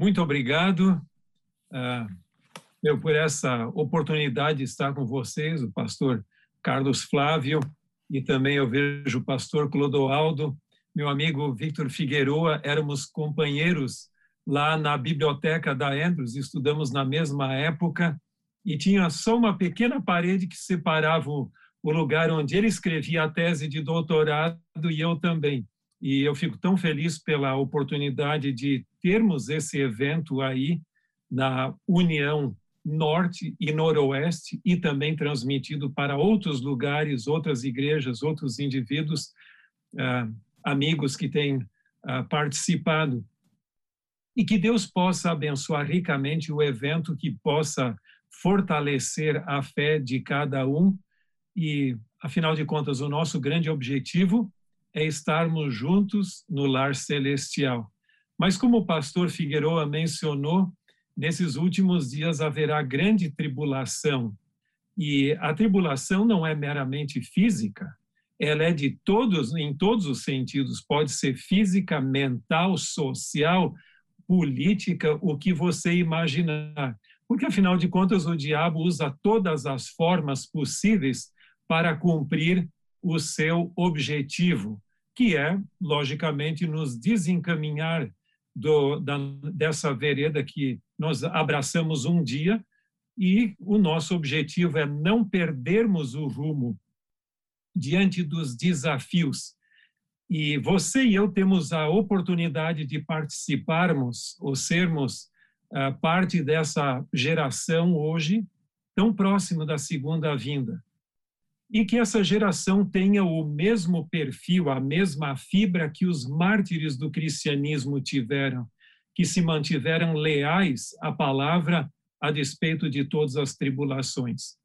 Muito obrigado uh, eu, por essa oportunidade de estar com vocês, o pastor Carlos Flávio, e também eu vejo o pastor Clodoaldo, meu amigo Victor Figueroa, éramos companheiros lá na biblioteca da Andrews, estudamos na mesma época, e tinha só uma pequena parede que separava o, o lugar onde ele escrevia a tese de doutorado e eu também. E eu fico tão feliz pela oportunidade de termos esse evento aí na União Norte e Noroeste e também transmitido para outros lugares, outras igrejas, outros indivíduos, uh, amigos que têm uh, participado. E que Deus possa abençoar ricamente o evento, que possa fortalecer a fé de cada um e, afinal de contas, o nosso grande objetivo é estarmos juntos no lar celestial. Mas, como o pastor Figueroa mencionou, nesses últimos dias haverá grande tribulação. E a tribulação não é meramente física, ela é de todos, em todos os sentidos, pode ser física, mental, social, política, o que você imaginar. Porque, afinal de contas, o diabo usa todas as formas possíveis para cumprir o seu objetivo, que é, logicamente, nos desencaminhar do, da, dessa vereda que nós abraçamos um dia, e o nosso objetivo é não perdermos o rumo diante dos desafios. E você e eu temos a oportunidade de participarmos ou sermos uh, parte dessa geração hoje, tão próximo da segunda vinda e que essa geração tenha o mesmo perfil, a mesma fibra que os mártires do cristianismo tiveram, que se mantiveram leais à palavra a despeito de todas as tribulações.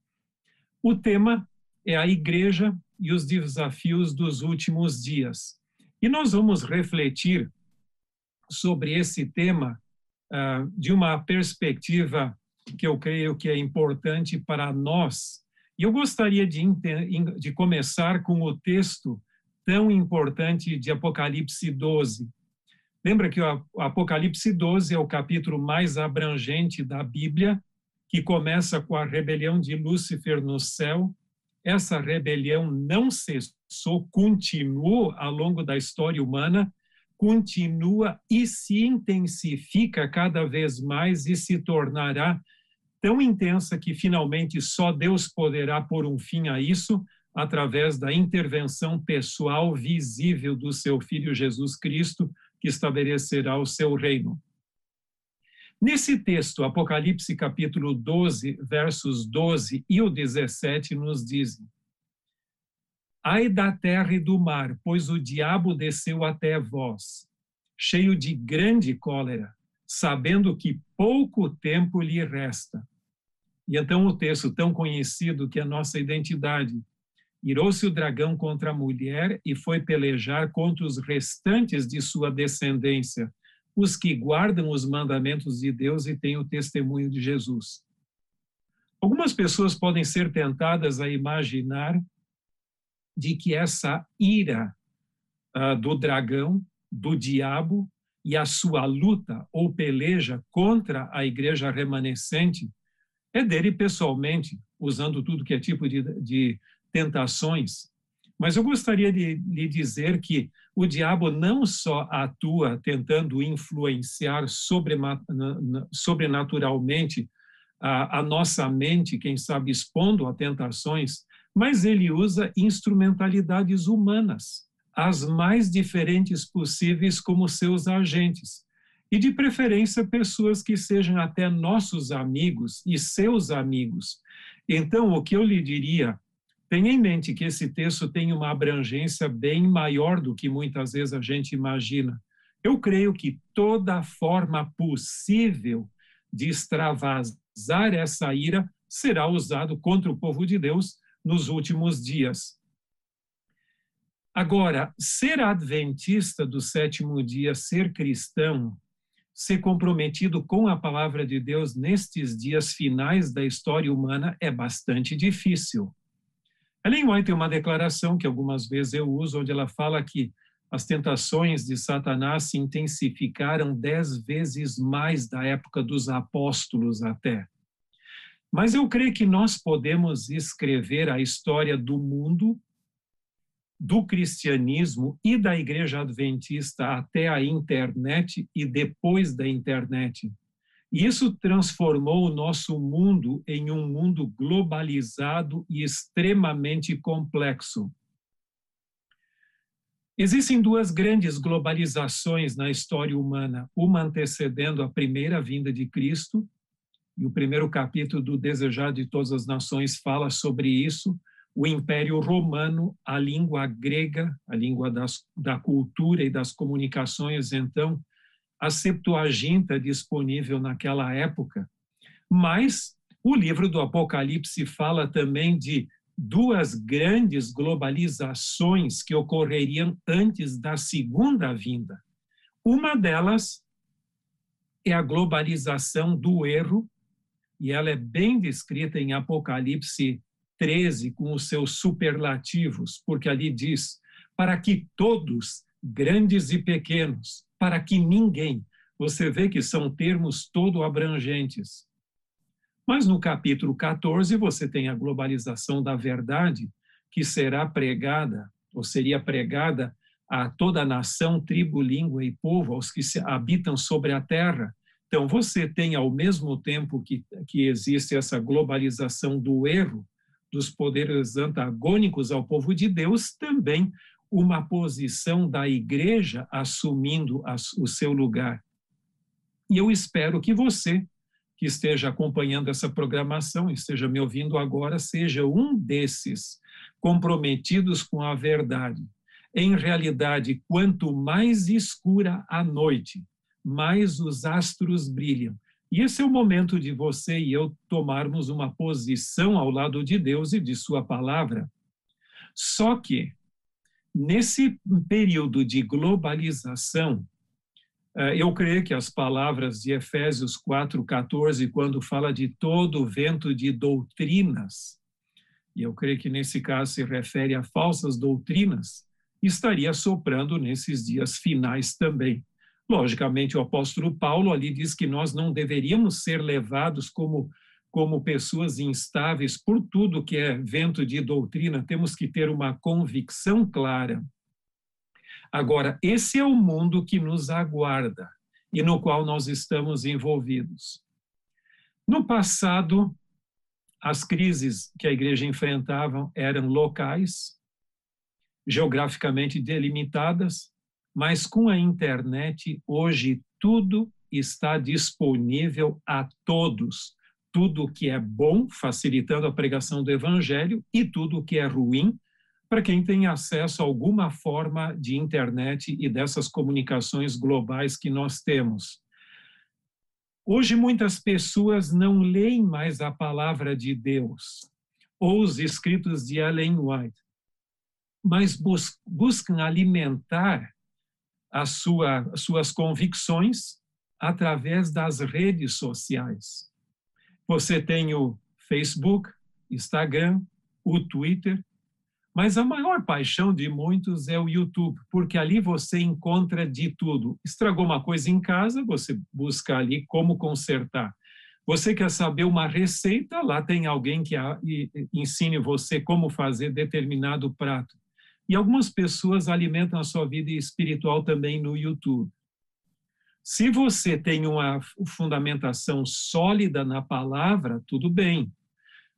O tema é a igreja e os desafios dos últimos dias. E nós vamos refletir sobre esse tema uh, de uma perspectiva que eu creio que é importante para nós e eu gostaria de, de começar com o texto tão importante de Apocalipse 12. Lembra que o Apocalipse 12 é o capítulo mais abrangente da Bíblia, que começa com a rebelião de Lúcifer no céu. Essa rebelião não cessou, continuou ao longo da história humana, continua e se intensifica cada vez mais e se tornará tão intensa que finalmente só Deus poderá pôr um fim a isso através da intervenção pessoal visível do seu Filho Jesus Cristo, que estabelecerá o seu reino. Nesse texto, Apocalipse capítulo 12, versos 12 e o 17 nos dizem: Ai da terra e do mar, pois o diabo desceu até vós, cheio de grande cólera, sabendo que pouco tempo lhe resta. E então o texto tão conhecido que é a nossa identidade. Irou-se o dragão contra a mulher e foi pelejar contra os restantes de sua descendência, os que guardam os mandamentos de Deus e têm o testemunho de Jesus. Algumas pessoas podem ser tentadas a imaginar de que essa ira uh, do dragão, do diabo, e a sua luta ou peleja contra a igreja remanescente é dele pessoalmente, usando tudo que é tipo de, de tentações. Mas eu gostaria de lhe dizer que o diabo não só atua tentando influenciar sobrenaturalmente a, a nossa mente, quem sabe expondo a tentações, mas ele usa instrumentalidades humanas, as mais diferentes possíveis, como seus agentes e de preferência pessoas que sejam até nossos amigos e seus amigos. Então, o que eu lhe diria, tenha em mente que esse texto tem uma abrangência bem maior do que muitas vezes a gente imagina. Eu creio que toda forma possível de extravasar essa ira será usado contra o povo de Deus nos últimos dias. Agora, ser adventista do sétimo dia, ser cristão, ser comprometido com a palavra de Deus nestes dias finais da história humana é bastante difícil. Ellen White tem uma declaração que algumas vezes eu uso, onde ela fala que as tentações de Satanás se intensificaram dez vezes mais da época dos apóstolos até. Mas eu creio que nós podemos escrever a história do mundo, do cristianismo e da igreja adventista até a internet e depois da internet. Isso transformou o nosso mundo em um mundo globalizado e extremamente complexo. Existem duas grandes globalizações na história humana, uma antecedendo a primeira vinda de Cristo e o primeiro capítulo do Desejar de Todas as Nações fala sobre isso. O Império Romano, a língua grega, a língua das, da cultura e das comunicações, então, a Septuaginta disponível naquela época. Mas o livro do Apocalipse fala também de duas grandes globalizações que ocorreriam antes da segunda vinda. Uma delas é a globalização do erro e ela é bem descrita em Apocalipse 13 com os seus superlativos, porque ali diz: para que todos, grandes e pequenos, para que ninguém, você vê que são termos todo abrangentes. Mas no capítulo 14 você tem a globalização da verdade, que será pregada, ou seria pregada a toda a nação, tribo, língua e povo, aos que habitam sobre a terra, então, você tem, ao mesmo tempo que, que existe essa globalização do erro, dos poderes antagônicos ao povo de Deus, também uma posição da igreja assumindo o seu lugar. E eu espero que você, que esteja acompanhando essa programação, esteja me ouvindo agora, seja um desses comprometidos com a verdade. Em realidade, quanto mais escura a noite, mais os astros brilham. E esse é o momento de você e eu tomarmos uma posição ao lado de Deus e de Sua palavra. Só que, nesse período de globalização, eh, eu creio que as palavras de Efésios 4,14, quando fala de todo o vento de doutrinas, e eu creio que nesse caso se refere a falsas doutrinas, estaria soprando nesses dias finais também. Logicamente, o apóstolo Paulo ali diz que nós não deveríamos ser levados como, como pessoas instáveis por tudo que é vento de doutrina, temos que ter uma convicção clara. Agora, esse é o mundo que nos aguarda e no qual nós estamos envolvidos. No passado, as crises que a igreja enfrentava eram locais, geograficamente delimitadas, mas com a internet, hoje, tudo está disponível a todos. Tudo que é bom, facilitando a pregação do evangelho, e tudo que é ruim, para quem tem acesso a alguma forma de internet e dessas comunicações globais que nós temos. Hoje, muitas pessoas não leem mais a palavra de Deus ou os escritos de Ellen White, mas bus buscam alimentar as sua, suas convicções através das redes sociais. Você tem o Facebook, Instagram, o Twitter, mas a maior paixão de muitos é o YouTube, porque ali você encontra de tudo. Estragou uma coisa em casa, você busca ali como consertar. Você quer saber uma receita, lá tem alguém que ensine você como fazer determinado prato. E algumas pessoas alimentam a sua vida espiritual também no YouTube. Se você tem uma fundamentação sólida na palavra, tudo bem.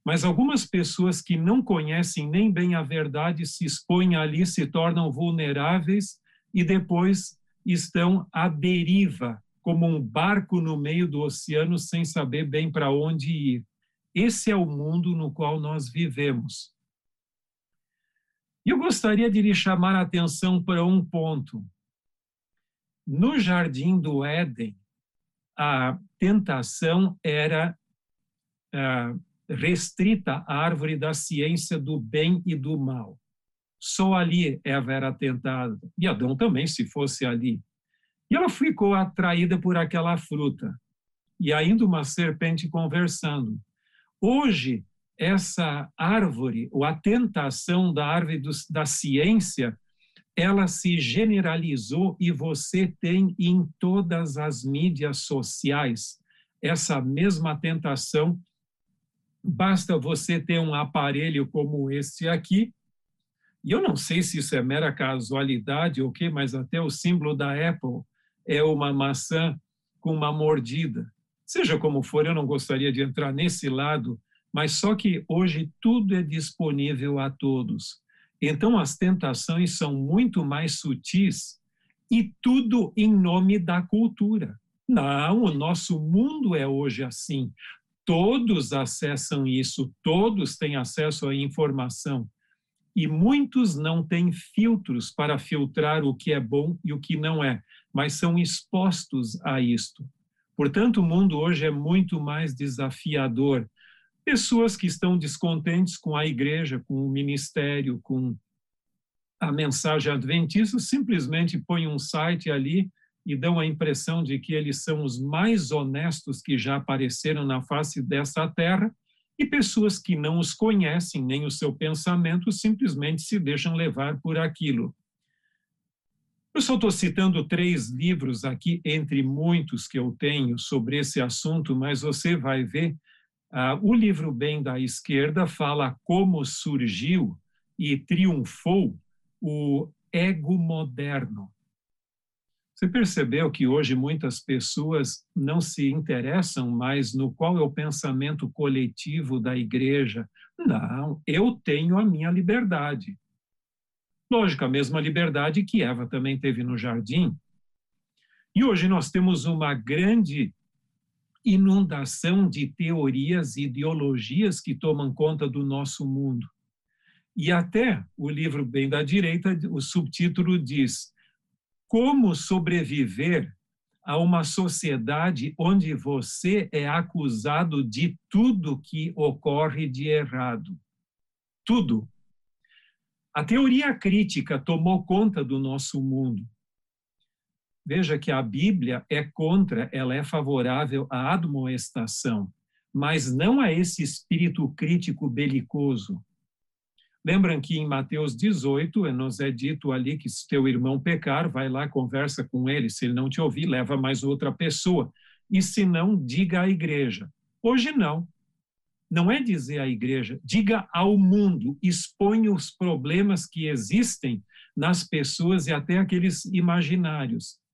Mas algumas pessoas que não conhecem nem bem a verdade se expõem ali, se tornam vulneráveis e depois estão à deriva, como um barco no meio do oceano sem saber bem para onde ir. Esse é o mundo no qual nós vivemos. Eu gostaria de lhe chamar a atenção para um ponto. No jardim do Éden, a tentação era uh, restrita à árvore da ciência do bem e do mal. Só ali Eva era tentada, e Adão também, se fosse ali. E ela ficou atraída por aquela fruta, e ainda uma serpente conversando. Hoje, essa árvore, ou a tentação da árvore do, da ciência, ela se generalizou e você tem em todas as mídias sociais essa mesma tentação. Basta você ter um aparelho como esse aqui, e eu não sei se isso é mera casualidade ou o quê, mas até o símbolo da Apple é uma maçã com uma mordida. Seja como for, eu não gostaria de entrar nesse lado, mas só que hoje tudo é disponível a todos. Então, as tentações são muito mais sutis e tudo em nome da cultura. Não, o nosso mundo é hoje assim. Todos acessam isso, todos têm acesso à informação. E muitos não têm filtros para filtrar o que é bom e o que não é, mas são expostos a isto. Portanto, o mundo hoje é muito mais desafiador pessoas que estão descontentes com a igreja, com o ministério, com a mensagem adventista, simplesmente põem um site ali e dão a impressão de que eles são os mais honestos que já apareceram na face dessa terra, e pessoas que não os conhecem nem o seu pensamento simplesmente se deixam levar por aquilo. Eu só estou citando três livros aqui, entre muitos que eu tenho sobre esse assunto, mas você vai ver ah, o livro Bem da Esquerda fala como surgiu e triunfou o ego moderno. Você percebeu que hoje muitas pessoas não se interessam mais no qual é o pensamento coletivo da igreja? Não, eu tenho a minha liberdade. Lógico, a mesma liberdade que Eva também teve no jardim. E hoje nós temos uma grande inundação de teorias e ideologias que tomam conta do nosso mundo. E até o livro Bem da Direita, o subtítulo diz: Como sobreviver a uma sociedade onde você é acusado de tudo que ocorre de errado. Tudo. A teoria crítica tomou conta do nosso mundo. Veja que a Bíblia é contra, ela é favorável à admoestação, mas não a esse espírito crítico belicoso. Lembram que em Mateus 18 nos é dito ali que se teu irmão pecar, vai lá, conversa com ele, se ele não te ouvir, leva mais outra pessoa, e se não, diga à igreja. Hoje não. Não é dizer à igreja, diga ao mundo, exponha os problemas que existem nas pessoas e até aqueles imaginários.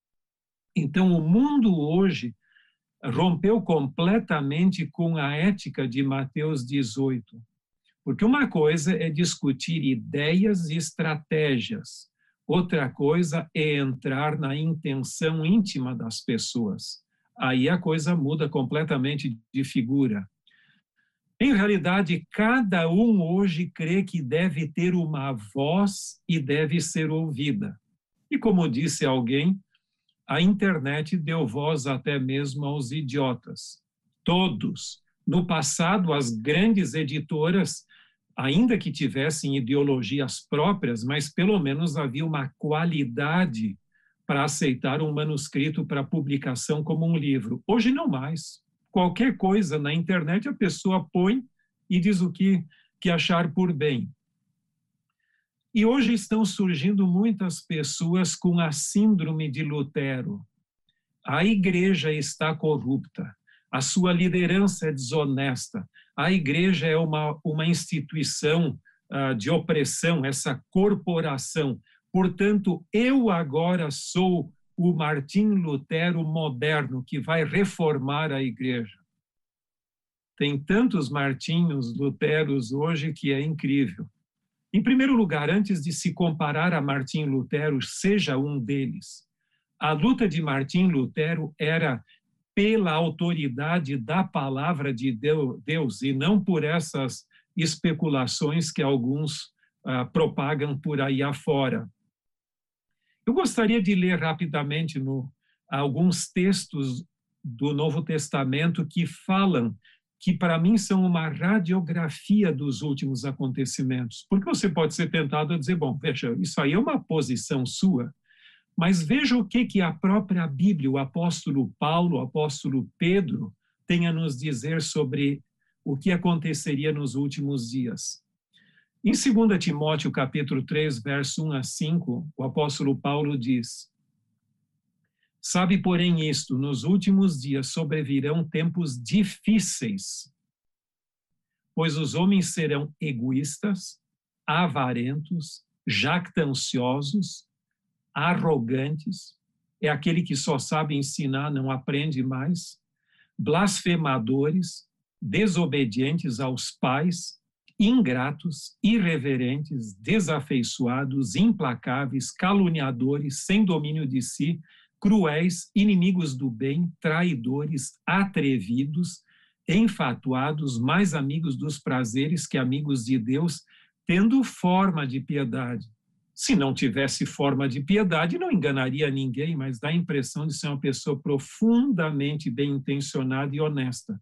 Então, o mundo hoje rompeu completamente com a ética de Mateus 18. Porque uma coisa é discutir ideias e estratégias, outra coisa é entrar na intenção íntima das pessoas. Aí a coisa muda completamente de figura. Em realidade, cada um hoje crê que deve ter uma voz e deve ser ouvida. E como disse alguém, a internet deu voz até mesmo aos idiotas. Todos. No passado, as grandes editoras, ainda que tivessem ideologias próprias, mas pelo menos havia uma qualidade para aceitar um manuscrito para publicação como um livro. Hoje não mais. Qualquer coisa na internet a pessoa põe e diz o que, que achar por bem. E hoje estão surgindo muitas pessoas com a síndrome de Lutero. A igreja está corrupta, a sua liderança é desonesta, a igreja é uma, uma instituição uh, de opressão, essa corporação. Portanto, eu agora sou o Martim Lutero moderno que vai reformar a igreja. Tem tantos Martinhos Luteros hoje que é incrível. Em primeiro lugar, antes de se comparar a Martim Lutero, seja um deles. A luta de Martim Lutero era pela autoridade da palavra de Deus e não por essas especulações que alguns ah, propagam por aí afora. Eu gostaria de ler rapidamente no, alguns textos do Novo Testamento que falam que para mim são uma radiografia dos últimos acontecimentos. Porque você pode ser tentado a dizer, bom, veja, isso aí é uma posição sua, mas veja o que, que a própria Bíblia, o apóstolo Paulo, o apóstolo Pedro, tem a nos dizer sobre o que aconteceria nos últimos dias. Em 2 Timóteo, capítulo 3, verso 1 a 5, o apóstolo Paulo diz: Sabe, porém, isto: nos últimos dias sobrevirão tempos difíceis, pois os homens serão egoístas, avarentos, jactanciosos, arrogantes, é aquele que só sabe ensinar, não aprende mais, blasfemadores, desobedientes aos pais, ingratos, irreverentes, desafeiçoados, implacáveis, caluniadores, sem domínio de si, cruéis, inimigos do bem, traidores, atrevidos, enfatuados, mais amigos dos prazeres que amigos de Deus, tendo forma de piedade. Se não tivesse forma de piedade, não enganaria ninguém, mas dá a impressão de ser uma pessoa profundamente bem intencionada e honesta,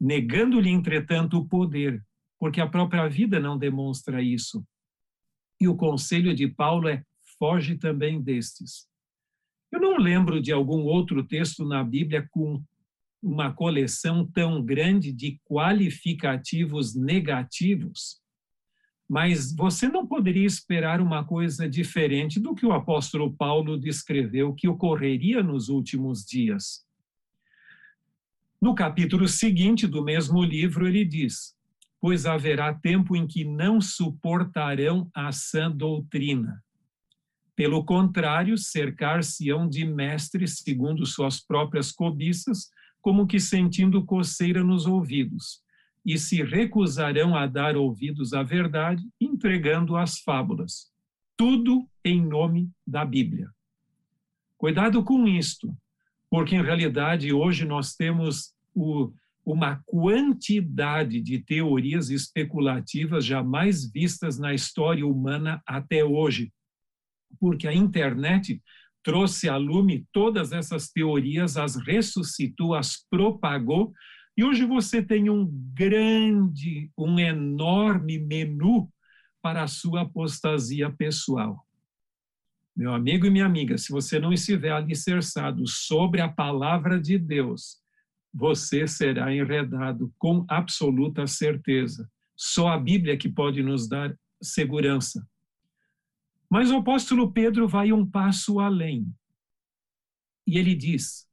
negando-lhe, entretanto, o poder, porque a própria vida não demonstra isso. E o conselho de Paulo é: foge também destes. Eu não lembro de algum outro texto na Bíblia com uma coleção tão grande de qualificativos negativos, mas você não poderia esperar uma coisa diferente do que o apóstolo Paulo descreveu que ocorreria nos últimos dias. No capítulo seguinte do mesmo livro, ele diz: Pois haverá tempo em que não suportarão a sã doutrina pelo contrário, cercar-se-ão de mestres segundo suas próprias cobiças, como que sentindo coceira nos ouvidos, e se recusarão a dar ouvidos à verdade, entregando as fábulas. Tudo em nome da Bíblia. Cuidado com isto, porque em realidade hoje nós temos o, uma quantidade de teorias especulativas jamais vistas na história humana até hoje porque a internet trouxe a lume todas essas teorias, as ressuscitou, as propagou, e hoje você tem um grande, um enorme menu para a sua apostasia pessoal. Meu amigo e minha amiga, se você não estiver alicerçado sobre a palavra de Deus, você será enredado com absoluta certeza. Só a Bíblia que pode nos dar segurança. Mas o apóstolo Pedro vai um passo além. E ele diz,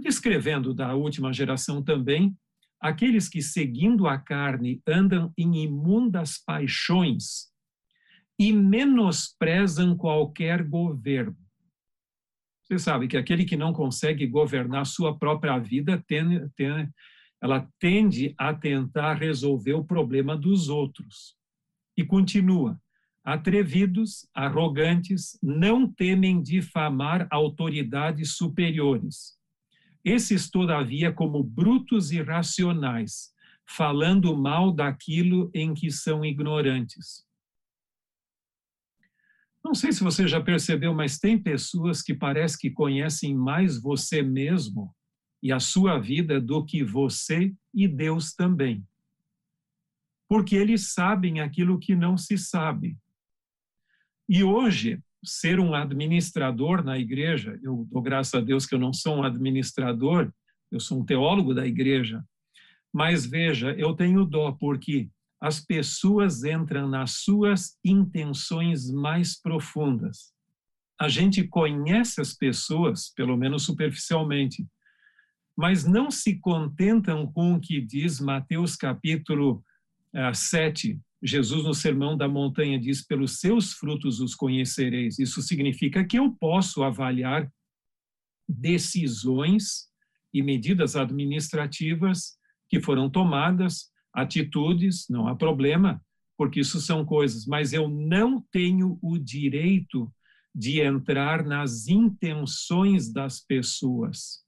descrevendo da última geração também, aqueles que seguindo a carne andam em imundas paixões e menosprezam qualquer governo. Você sabe que aquele que não consegue governar sua própria vida, tem, tem, ela tende a tentar resolver o problema dos outros. E continua: Atrevidos, arrogantes, não temem difamar autoridades superiores. Esses, todavia, como brutos e racionais, falando mal daquilo em que são ignorantes. Não sei se você já percebeu, mas tem pessoas que parece que conhecem mais você mesmo e a sua vida do que você e Deus também. Porque eles sabem aquilo que não se sabe. E hoje, ser um administrador na igreja, eu dou graças a Deus que eu não sou um administrador, eu sou um teólogo da igreja, mas veja, eu tenho dó porque as pessoas entram nas suas intenções mais profundas. A gente conhece as pessoas, pelo menos superficialmente, mas não se contentam com o que diz Mateus capítulo 7, eh, Jesus, no Sermão da Montanha, diz: pelos seus frutos os conhecereis. Isso significa que eu posso avaliar decisões e medidas administrativas que foram tomadas, atitudes, não há problema, porque isso são coisas, mas eu não tenho o direito de entrar nas intenções das pessoas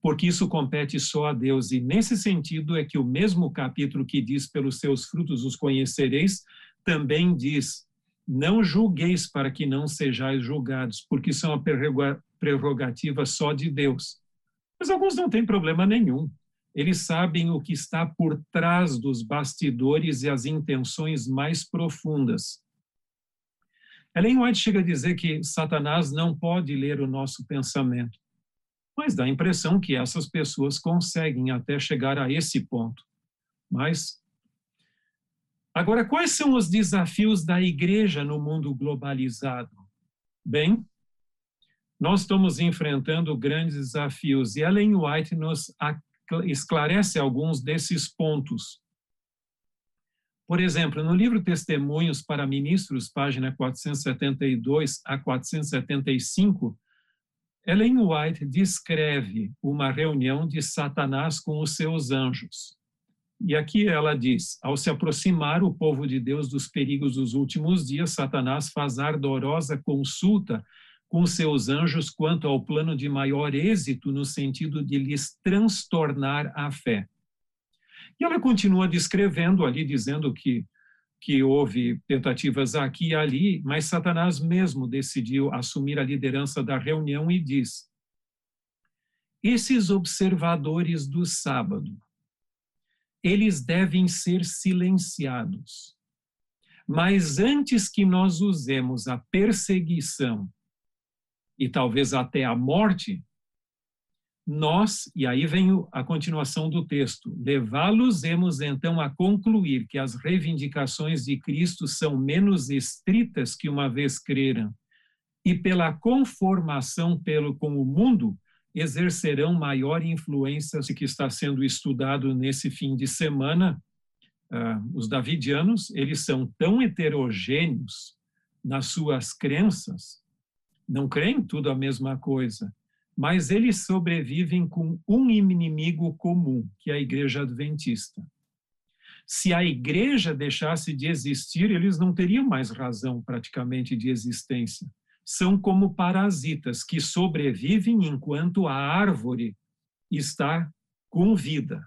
porque isso compete só a Deus. E nesse sentido é que o mesmo capítulo que diz: pelos seus frutos os conhecereis, também diz: não julgueis para que não sejais julgados, porque isso é uma prerrogativa só de Deus. Mas alguns não têm problema nenhum. Eles sabem o que está por trás dos bastidores e as intenções mais profundas. Ellen White chega a dizer que Satanás não pode ler o nosso pensamento mas dá a impressão que essas pessoas conseguem até chegar a esse ponto. Mas Agora, quais são os desafios da igreja no mundo globalizado? Bem, nós estamos enfrentando grandes desafios e Ellen White nos esclarece alguns desses pontos. Por exemplo, no livro Testemunhos para Ministros, página 472 a 475, Ellen White descreve uma reunião de Satanás com os seus anjos. E aqui ela diz: ao se aproximar o povo de Deus dos perigos dos últimos dias, Satanás faz ardorosa consulta com seus anjos quanto ao plano de maior êxito no sentido de lhes transtornar a fé. E ela continua descrevendo ali, dizendo que, que houve tentativas aqui e ali, mas Satanás mesmo decidiu assumir a liderança da reunião e diz: esses observadores do sábado, eles devem ser silenciados. Mas antes que nós usemos a perseguição e talvez até a morte, nós, e aí vem a continuação do texto, levá-los-emos então a concluir que as reivindicações de Cristo são menos estritas que uma vez creram, e pela conformação pelo com o mundo, exercerão maior influência que está sendo estudado nesse fim de semana. Uh, os davidianos, eles são tão heterogêneos nas suas crenças não creem tudo a mesma coisa, mas eles sobrevivem com um inimigo comum, que é a igreja adventista. Se a igreja deixasse de existir, eles não teriam mais razão praticamente de existência. São como parasitas que sobrevivem enquanto a árvore está com vida,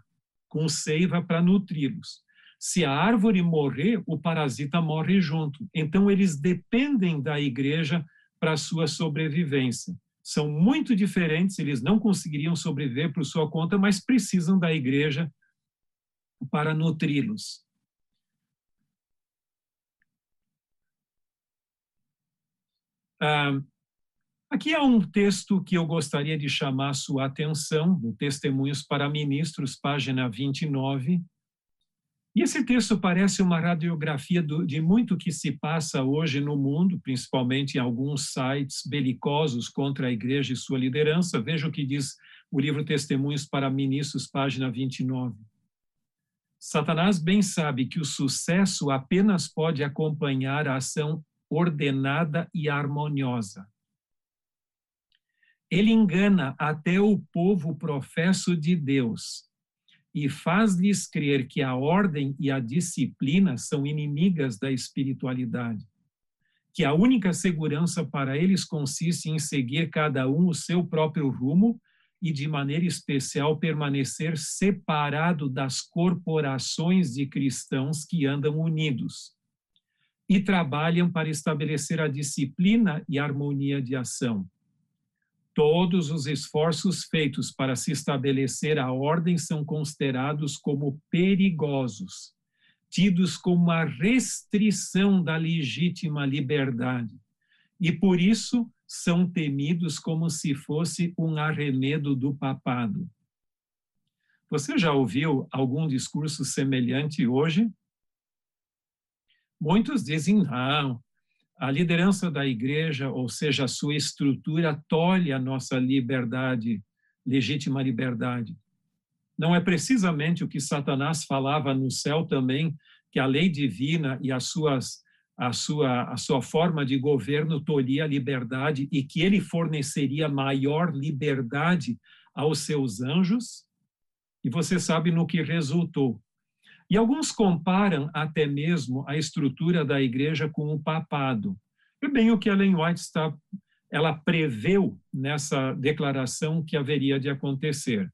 com seiva para nutri-los. Se a árvore morrer, o parasita morre junto. Então, eles dependem da igreja para sua sobrevivência. São muito diferentes, eles não conseguiriam sobreviver por sua conta, mas precisam da igreja para nutri-los. Ah, aqui há um texto que eu gostaria de chamar sua atenção, no Testemunhos para Ministros, página 29, e esse texto parece uma radiografia do, de muito que se passa hoje no mundo, principalmente em alguns sites belicosos contra a igreja e sua liderança. Veja o que diz o livro Testemunhos para Ministros, página 29. Satanás bem sabe que o sucesso apenas pode acompanhar a ação ordenada e harmoniosa. Ele engana até o povo professo de Deus e faz-lhes crer que a ordem e a disciplina são inimigas da espiritualidade, que a única segurança para eles consiste em seguir cada um o seu próprio rumo e, de maneira especial, permanecer separado das corporações de cristãos que andam unidos e trabalham para estabelecer a disciplina e a harmonia de ação Todos os esforços feitos para se estabelecer a ordem são considerados como perigosos, tidos como uma restrição da legítima liberdade, e por isso são temidos como se fosse um arremedo do papado. Você já ouviu algum discurso semelhante hoje? Muitos dizem, não, a liderança da igreja, ou seja, a sua estrutura, tolhe a nossa liberdade, legítima liberdade. Não é precisamente o que Satanás falava no céu também, que a lei divina e as suas, a, sua, a sua forma de governo tolhia a liberdade e que ele forneceria maior liberdade aos seus anjos? E você sabe no que resultou. E alguns comparam até mesmo a estrutura da igreja com o papado. E bem o que Ellen White está, ela preveu nessa declaração que haveria de acontecer.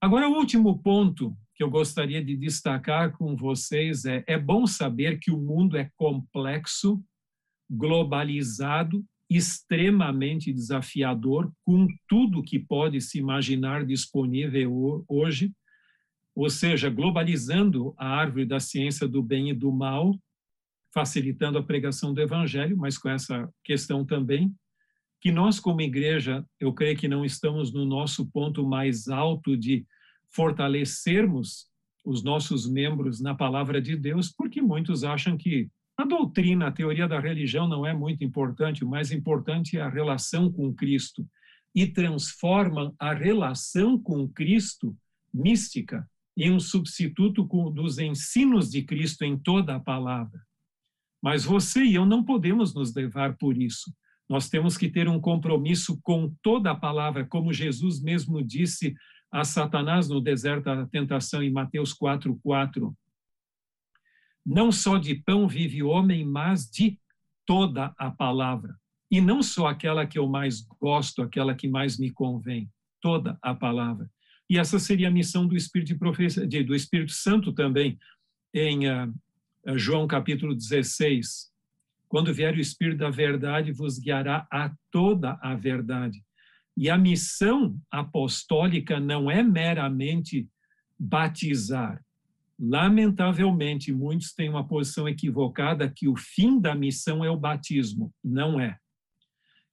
Agora, o último ponto que eu gostaria de destacar com vocês é: é bom saber que o mundo é complexo, globalizado, extremamente desafiador, com tudo que pode se imaginar disponível hoje ou seja, globalizando a árvore da ciência do bem e do mal, facilitando a pregação do evangelho, mas com essa questão também que nós como igreja, eu creio que não estamos no nosso ponto mais alto de fortalecermos os nossos membros na palavra de Deus, porque muitos acham que a doutrina, a teoria da religião não é muito importante, o mais importante é a relação com Cristo. E transformam a relação com Cristo mística em um substituto dos ensinos de Cristo em toda a palavra. Mas você e eu não podemos nos levar por isso. Nós temos que ter um compromisso com toda a palavra, como Jesus mesmo disse a Satanás no deserto da tentação em Mateus 4:4. Não só de pão vive o homem, mas de toda a palavra. E não só aquela que eu mais gosto, aquela que mais me convém, toda a palavra. E essa seria a missão do Espírito, de do Espírito Santo também, em uh, João capítulo 16. Quando vier o Espírito da verdade, vos guiará a toda a verdade. E a missão apostólica não é meramente batizar. Lamentavelmente, muitos têm uma posição equivocada que o fim da missão é o batismo. Não é.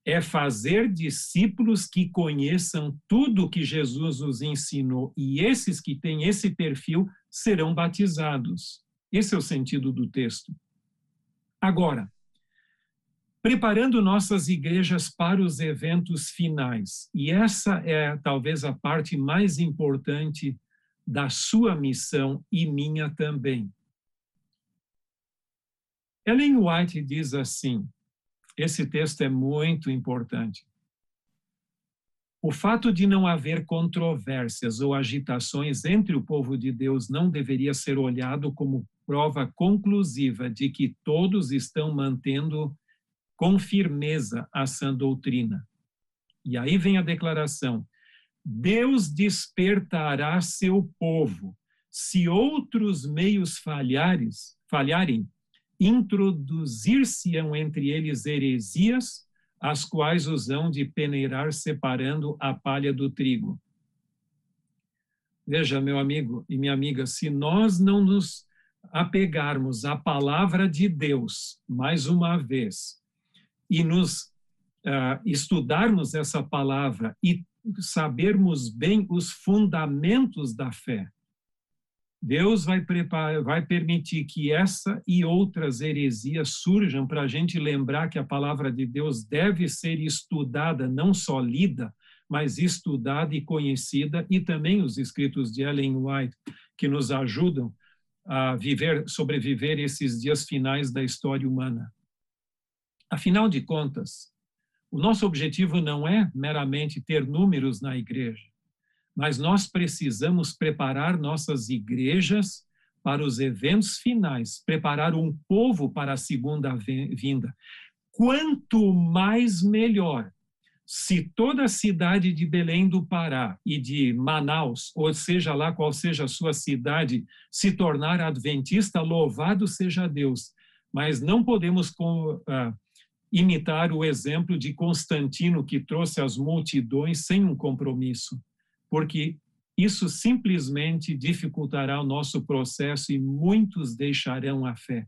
É fazer discípulos que conheçam tudo que Jesus nos ensinou. E esses que têm esse perfil serão batizados. Esse é o sentido do texto. Agora, preparando nossas igrejas para os eventos finais. E essa é talvez a parte mais importante da sua missão e minha também. Ellen White diz assim: esse texto é muito importante. O fato de não haver controvérsias ou agitações entre o povo de Deus não deveria ser olhado como prova conclusiva de que todos estão mantendo com firmeza a sã doutrina. E aí vem a declaração: Deus despertará seu povo. Se outros meios falhares, falharem, introduzir-se-ão entre eles heresias, as quais os hão de peneirar separando a palha do trigo. Veja, meu amigo e minha amiga, se nós não nos apegarmos à palavra de Deus, mais uma vez, e nos uh, estudarmos essa palavra e sabermos bem os fundamentos da fé, Deus vai, preparar, vai permitir que essa e outras heresias surjam para a gente lembrar que a palavra de Deus deve ser estudada, não só lida, mas estudada e conhecida, e também os escritos de Ellen White, que nos ajudam a viver, sobreviver esses dias finais da história humana. Afinal de contas, o nosso objetivo não é meramente ter números na igreja, mas nós precisamos preparar nossas igrejas para os eventos finais, preparar um povo para a segunda vinda. Quanto mais melhor. Se toda a cidade de Belém do Pará e de Manaus, ou seja lá qual seja a sua cidade, se tornar adventista, louvado seja Deus. Mas não podemos uh, imitar o exemplo de Constantino, que trouxe as multidões sem um compromisso, porque isso simplesmente dificultará o nosso processo e muitos deixarão a fé.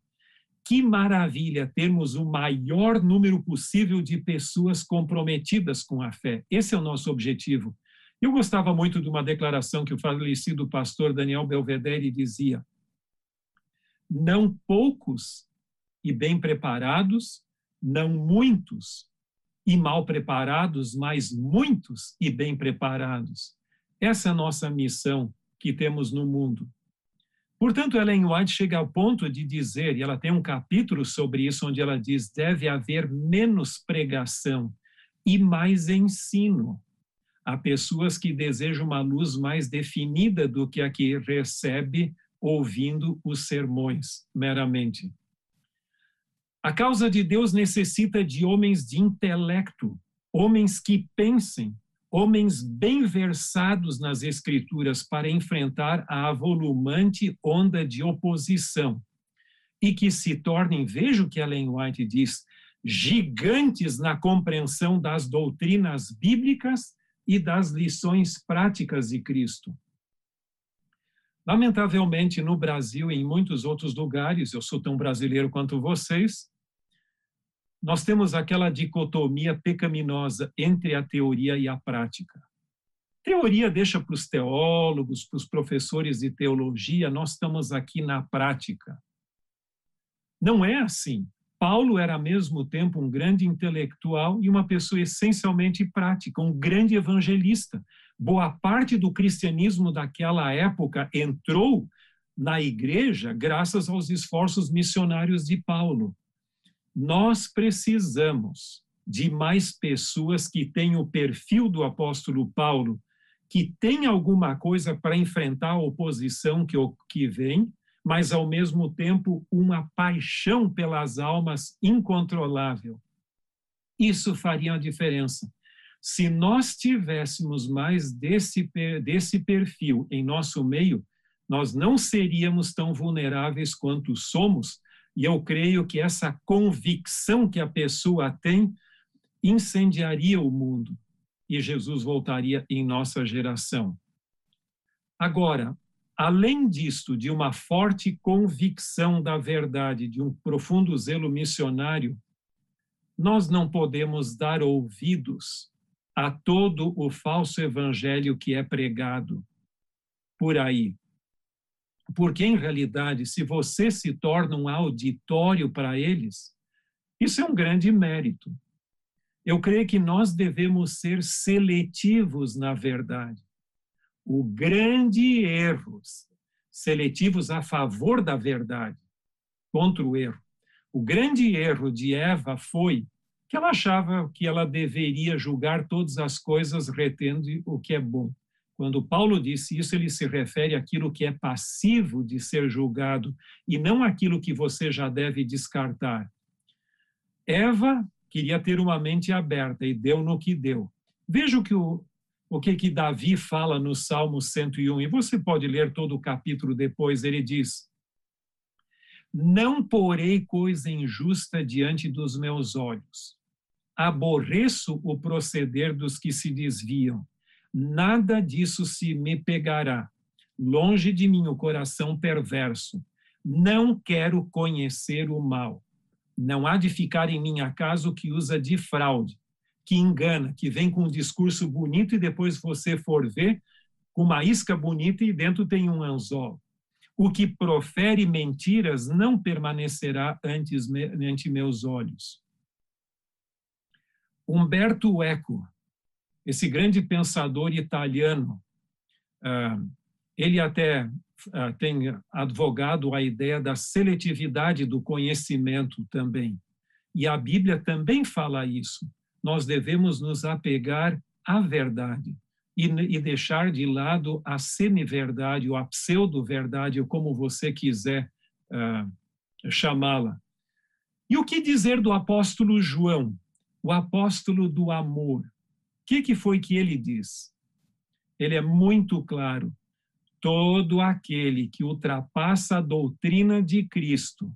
Que maravilha termos o maior número possível de pessoas comprometidas com a fé. Esse é o nosso objetivo. Eu gostava muito de uma declaração que o falecido pastor Daniel Belvedere dizia: Não poucos e bem preparados não muitos e mal preparados, mas muitos e bem preparados. Essa é a nossa missão que temos no mundo. Portanto, Ellen White chega ao ponto de dizer, e ela tem um capítulo sobre isso, onde ela diz: deve haver menos pregação e mais ensino. Há pessoas que desejam uma luz mais definida do que a que recebe ouvindo os sermões meramente. A causa de Deus necessita de homens de intelecto, homens que pensem, homens bem versados nas Escrituras para enfrentar a avolumante onda de oposição e que se tornem, veja o que Ellen White diz, gigantes na compreensão das doutrinas bíblicas e das lições práticas de Cristo. Lamentavelmente, no Brasil e em muitos outros lugares, eu sou tão brasileiro quanto vocês, nós temos aquela dicotomia pecaminosa entre a teoria e a prática. Teoria deixa para os teólogos, para os professores de teologia, nós estamos aqui na prática. Não é assim. Paulo era ao mesmo tempo um grande intelectual e uma pessoa essencialmente prática, um grande evangelista. Boa parte do cristianismo daquela época entrou na igreja graças aos esforços missionários de Paulo. Nós precisamos de mais pessoas que tenham o perfil do apóstolo Paulo, que tem alguma coisa para enfrentar a oposição que, que vem, mas ao mesmo tempo uma paixão pelas almas incontrolável. Isso faria a diferença. Se nós tivéssemos mais desse, desse perfil em nosso meio, nós não seríamos tão vulneráveis quanto somos, e eu creio que essa convicção que a pessoa tem incendiaria o mundo e Jesus voltaria em nossa geração. Agora, além disto, de uma forte convicção da verdade, de um profundo zelo missionário, nós não podemos dar ouvidos a todo o falso evangelho que é pregado por aí. Porque, em realidade, se você se torna um auditório para eles, isso é um grande mérito. Eu creio que nós devemos ser seletivos na verdade. O grande erro, seletivos a favor da verdade, contra o erro. O grande erro de Eva foi que ela achava que ela deveria julgar todas as coisas retendo o que é bom. Quando Paulo disse isso, ele se refere àquilo que é passivo de ser julgado e não aquilo que você já deve descartar. Eva queria ter uma mente aberta e deu no que deu. Veja o que, o, o que, que Davi fala no Salmo 101, e você pode ler todo o capítulo depois. Ele diz: Não porei coisa injusta diante dos meus olhos. Aborreço o proceder dos que se desviam. Nada disso se me pegará. Longe de mim o coração perverso. Não quero conhecer o mal não há de ficar em minha casa o que usa de fraude, que engana, que vem com um discurso bonito e depois você for ver com uma isca bonita e dentro tem um anzol. O que profere mentiras não permanecerá antes, ante meus olhos. Umberto Eco, esse grande pensador italiano, ah, ele até ah, tem advogado a ideia da seletividade do conhecimento também. E a Bíblia também fala isso. Nós devemos nos apegar à verdade e, deixar de lado a semi-verdade ou a pseudo-verdade, ou como você quiser uh, chamá-la. E o que dizer do apóstolo João, o apóstolo do amor? Que, que foi que ele diz? Ele é muito claro todo aquele que ultrapassa a doutrina de Cristo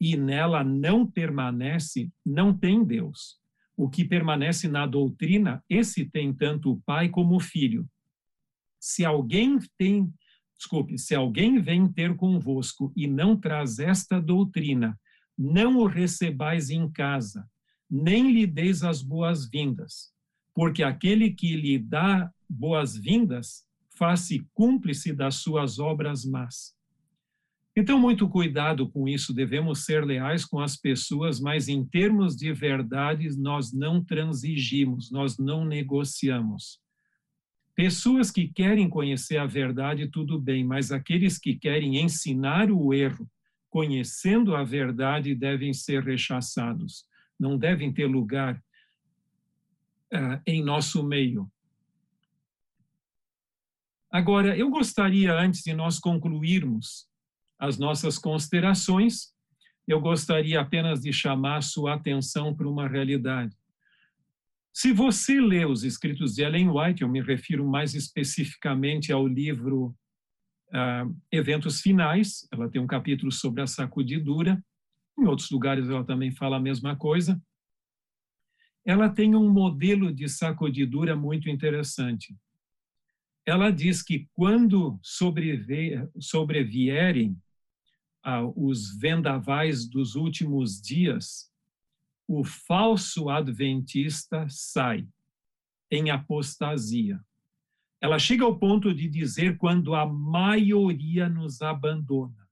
e nela não permanece, não tem Deus. O que permanece na doutrina, esse tem tanto o Pai como o Filho. Se alguém tem, desculpe, se alguém vem ter convosco e não traz esta doutrina, não o recebais em casa, nem lhe deis as boas-vindas, porque aquele que lhe dá boas-vindas faz-se cúmplice das suas obras más. Então, muito cuidado com isso, devemos ser leais com as pessoas, mas em termos de verdades, nós não transigimos, nós não negociamos. Pessoas que querem conhecer a verdade, tudo bem, mas aqueles que querem ensinar o erro, conhecendo a verdade, devem ser rechaçados, não devem ter lugar uh, em nosso meio. Agora, eu gostaria, antes de nós concluirmos as nossas considerações, eu gostaria apenas de chamar sua atenção para uma realidade. Se você lê os escritos de Ellen White, eu me refiro mais especificamente ao livro uh, Eventos Finais, ela tem um capítulo sobre a sacudidura, em outros lugares ela também fala a mesma coisa. Ela tem um modelo de sacudidura muito interessante ela diz que quando sobrevierem ah, os vendavais dos últimos dias, o falso adventista sai em apostasia. ela chega ao ponto de dizer quando a maioria nos abandona.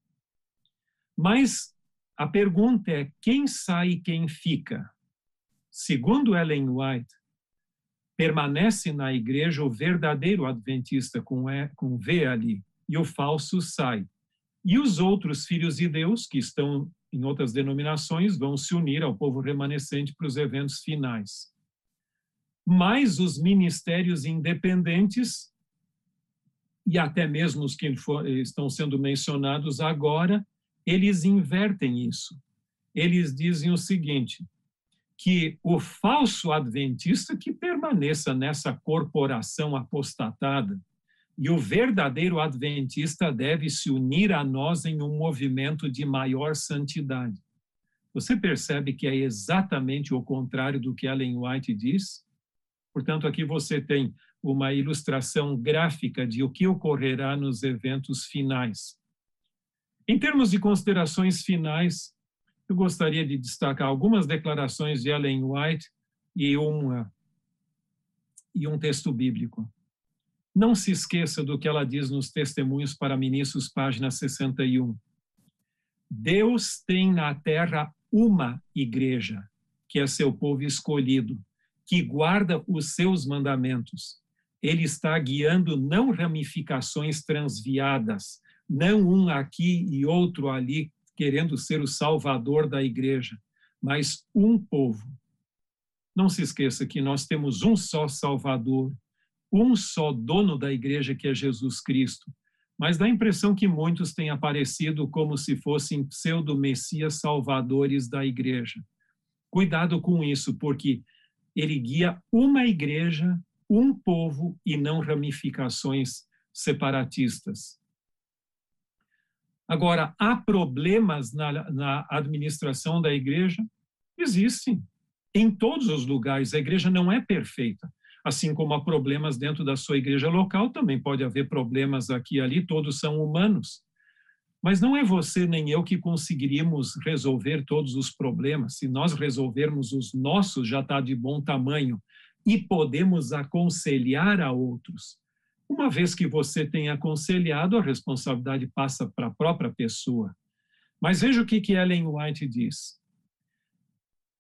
Mas a pergunta é: quem sai e quem fica? Segundo Ellen White, permanece na igreja o verdadeiro adventista com, e, com V ali, e o falso sai. E os outros filhos de Deus, que estão em outras denominações, vão se unir ao povo remanescente para os eventos finais. Mas os ministérios independentes, e até mesmo os que estão sendo mencionados agora, eles invertem isso. Eles dizem o seguinte: que o falso adventista que permaneça nessa corporação apostatada e o verdadeiro adventista deve se unir a nós em um movimento de maior santidade. Você percebe que é exatamente o contrário do que Ellen White diz? Portanto, aqui você tem uma ilustração gráfica de o que ocorrerá nos eventos finais. Em termos de considerações finais, eu gostaria de destacar algumas declarações de Ellen White e, uma, e um texto bíblico. Não se esqueça do que ela diz nos Testemunhos para Ministros, página 61. Deus tem na terra uma igreja, que é seu povo escolhido, que guarda os seus mandamentos. Ele está guiando não ramificações transviadas, não um aqui e outro ali, querendo ser o salvador da igreja, mas um povo. Não se esqueça que nós temos um só Salvador, um só dono da igreja, que é Jesus Cristo. Mas dá a impressão que muitos têm aparecido como se fossem pseudo-messias salvadores da igreja. Cuidado com isso, porque ele guia uma igreja, um povo e não ramificações separatistas. Agora, há problemas na, na administração da igreja? Existem. Em todos os lugares. A igreja não é perfeita. Assim como há problemas dentro da sua igreja local, também pode haver problemas aqui e ali, todos são humanos. Mas não é você nem eu que conseguiríamos resolver todos os problemas. Se nós resolvermos os nossos, já está de bom tamanho. E podemos aconselhar a outros. Uma vez que você tem aconselhado, a responsabilidade passa para a própria pessoa. Mas veja o que, que Ellen White diz.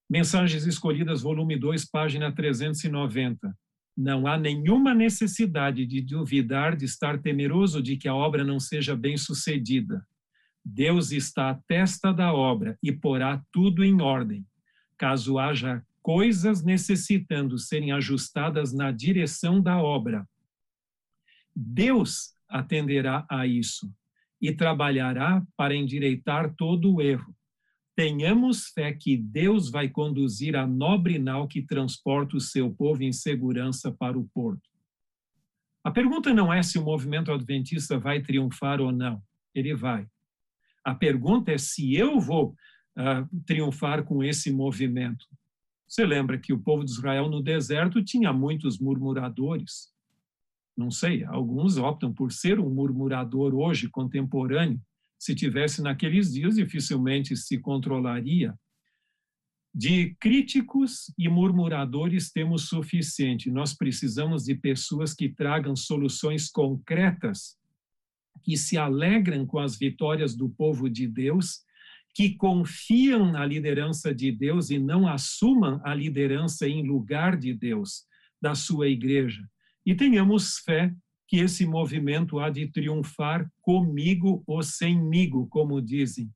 Mensagens Escolhidas, volume 2, página 390. Não há nenhuma necessidade de duvidar, de estar temeroso de que a obra não seja bem sucedida. Deus está à testa da obra e porá tudo em ordem. Caso haja coisas necessitando serem ajustadas na direção da obra, Deus atenderá a isso e trabalhará para endireitar todo o erro. Tenhamos fé que Deus vai conduzir a nobre nau que transporta o seu povo em segurança para o porto. A pergunta não é se o movimento adventista vai triunfar ou não. Ele vai. A pergunta é se eu vou uh, triunfar com esse movimento. Você lembra que o povo de Israel no deserto tinha muitos murmuradores não sei, alguns optam por ser um murmurador hoje, contemporâneo. Se tivesse naqueles dias, dificilmente se controlaria. De críticos e murmuradores temos suficiente. Nós precisamos de pessoas que tragam soluções concretas, que se alegram com as vitórias do povo de Deus, que confiam na liderança de Deus e não assumam a liderança em lugar de Deus, da sua igreja e tenhamos fé que esse movimento há de triunfar comigo ou semigo, como dizem,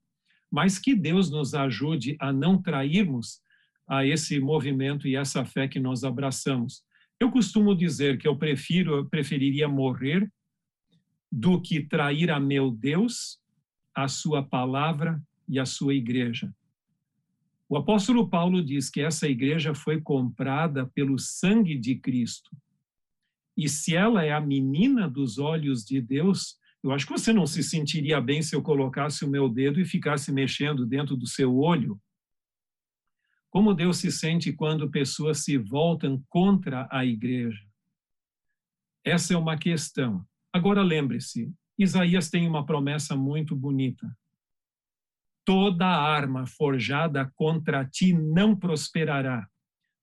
mas que Deus nos ajude a não trairmos a esse movimento e essa fé que nós abraçamos. Eu costumo dizer que eu prefiro, eu preferiria morrer do que trair a meu Deus, a sua palavra e a sua igreja. O apóstolo Paulo diz que essa igreja foi comprada pelo sangue de Cristo. E se ela é a menina dos olhos de Deus, eu acho que você não se sentiria bem se eu colocasse o meu dedo e ficasse mexendo dentro do seu olho. Como Deus se sente quando pessoas se voltam contra a igreja? Essa é uma questão. Agora lembre-se, Isaías tem uma promessa muito bonita. Toda arma forjada contra ti não prosperará,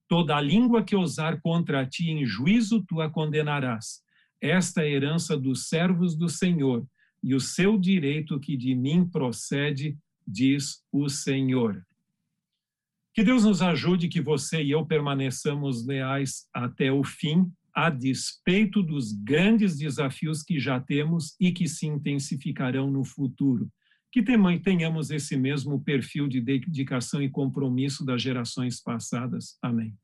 Toda língua que ousar contra ti em juízo, tu a condenarás. esta é a herança dos servos do Senhor e o seu direito que de mim procede, diz o Senhor. Que Deus nos ajude que você e eu permaneçamos leais até o fim, a despeito dos grandes desafios que já temos e que se intensificarão no futuro. Que tenhamos esse mesmo perfil de dedicação e compromisso das gerações passadas. Amém.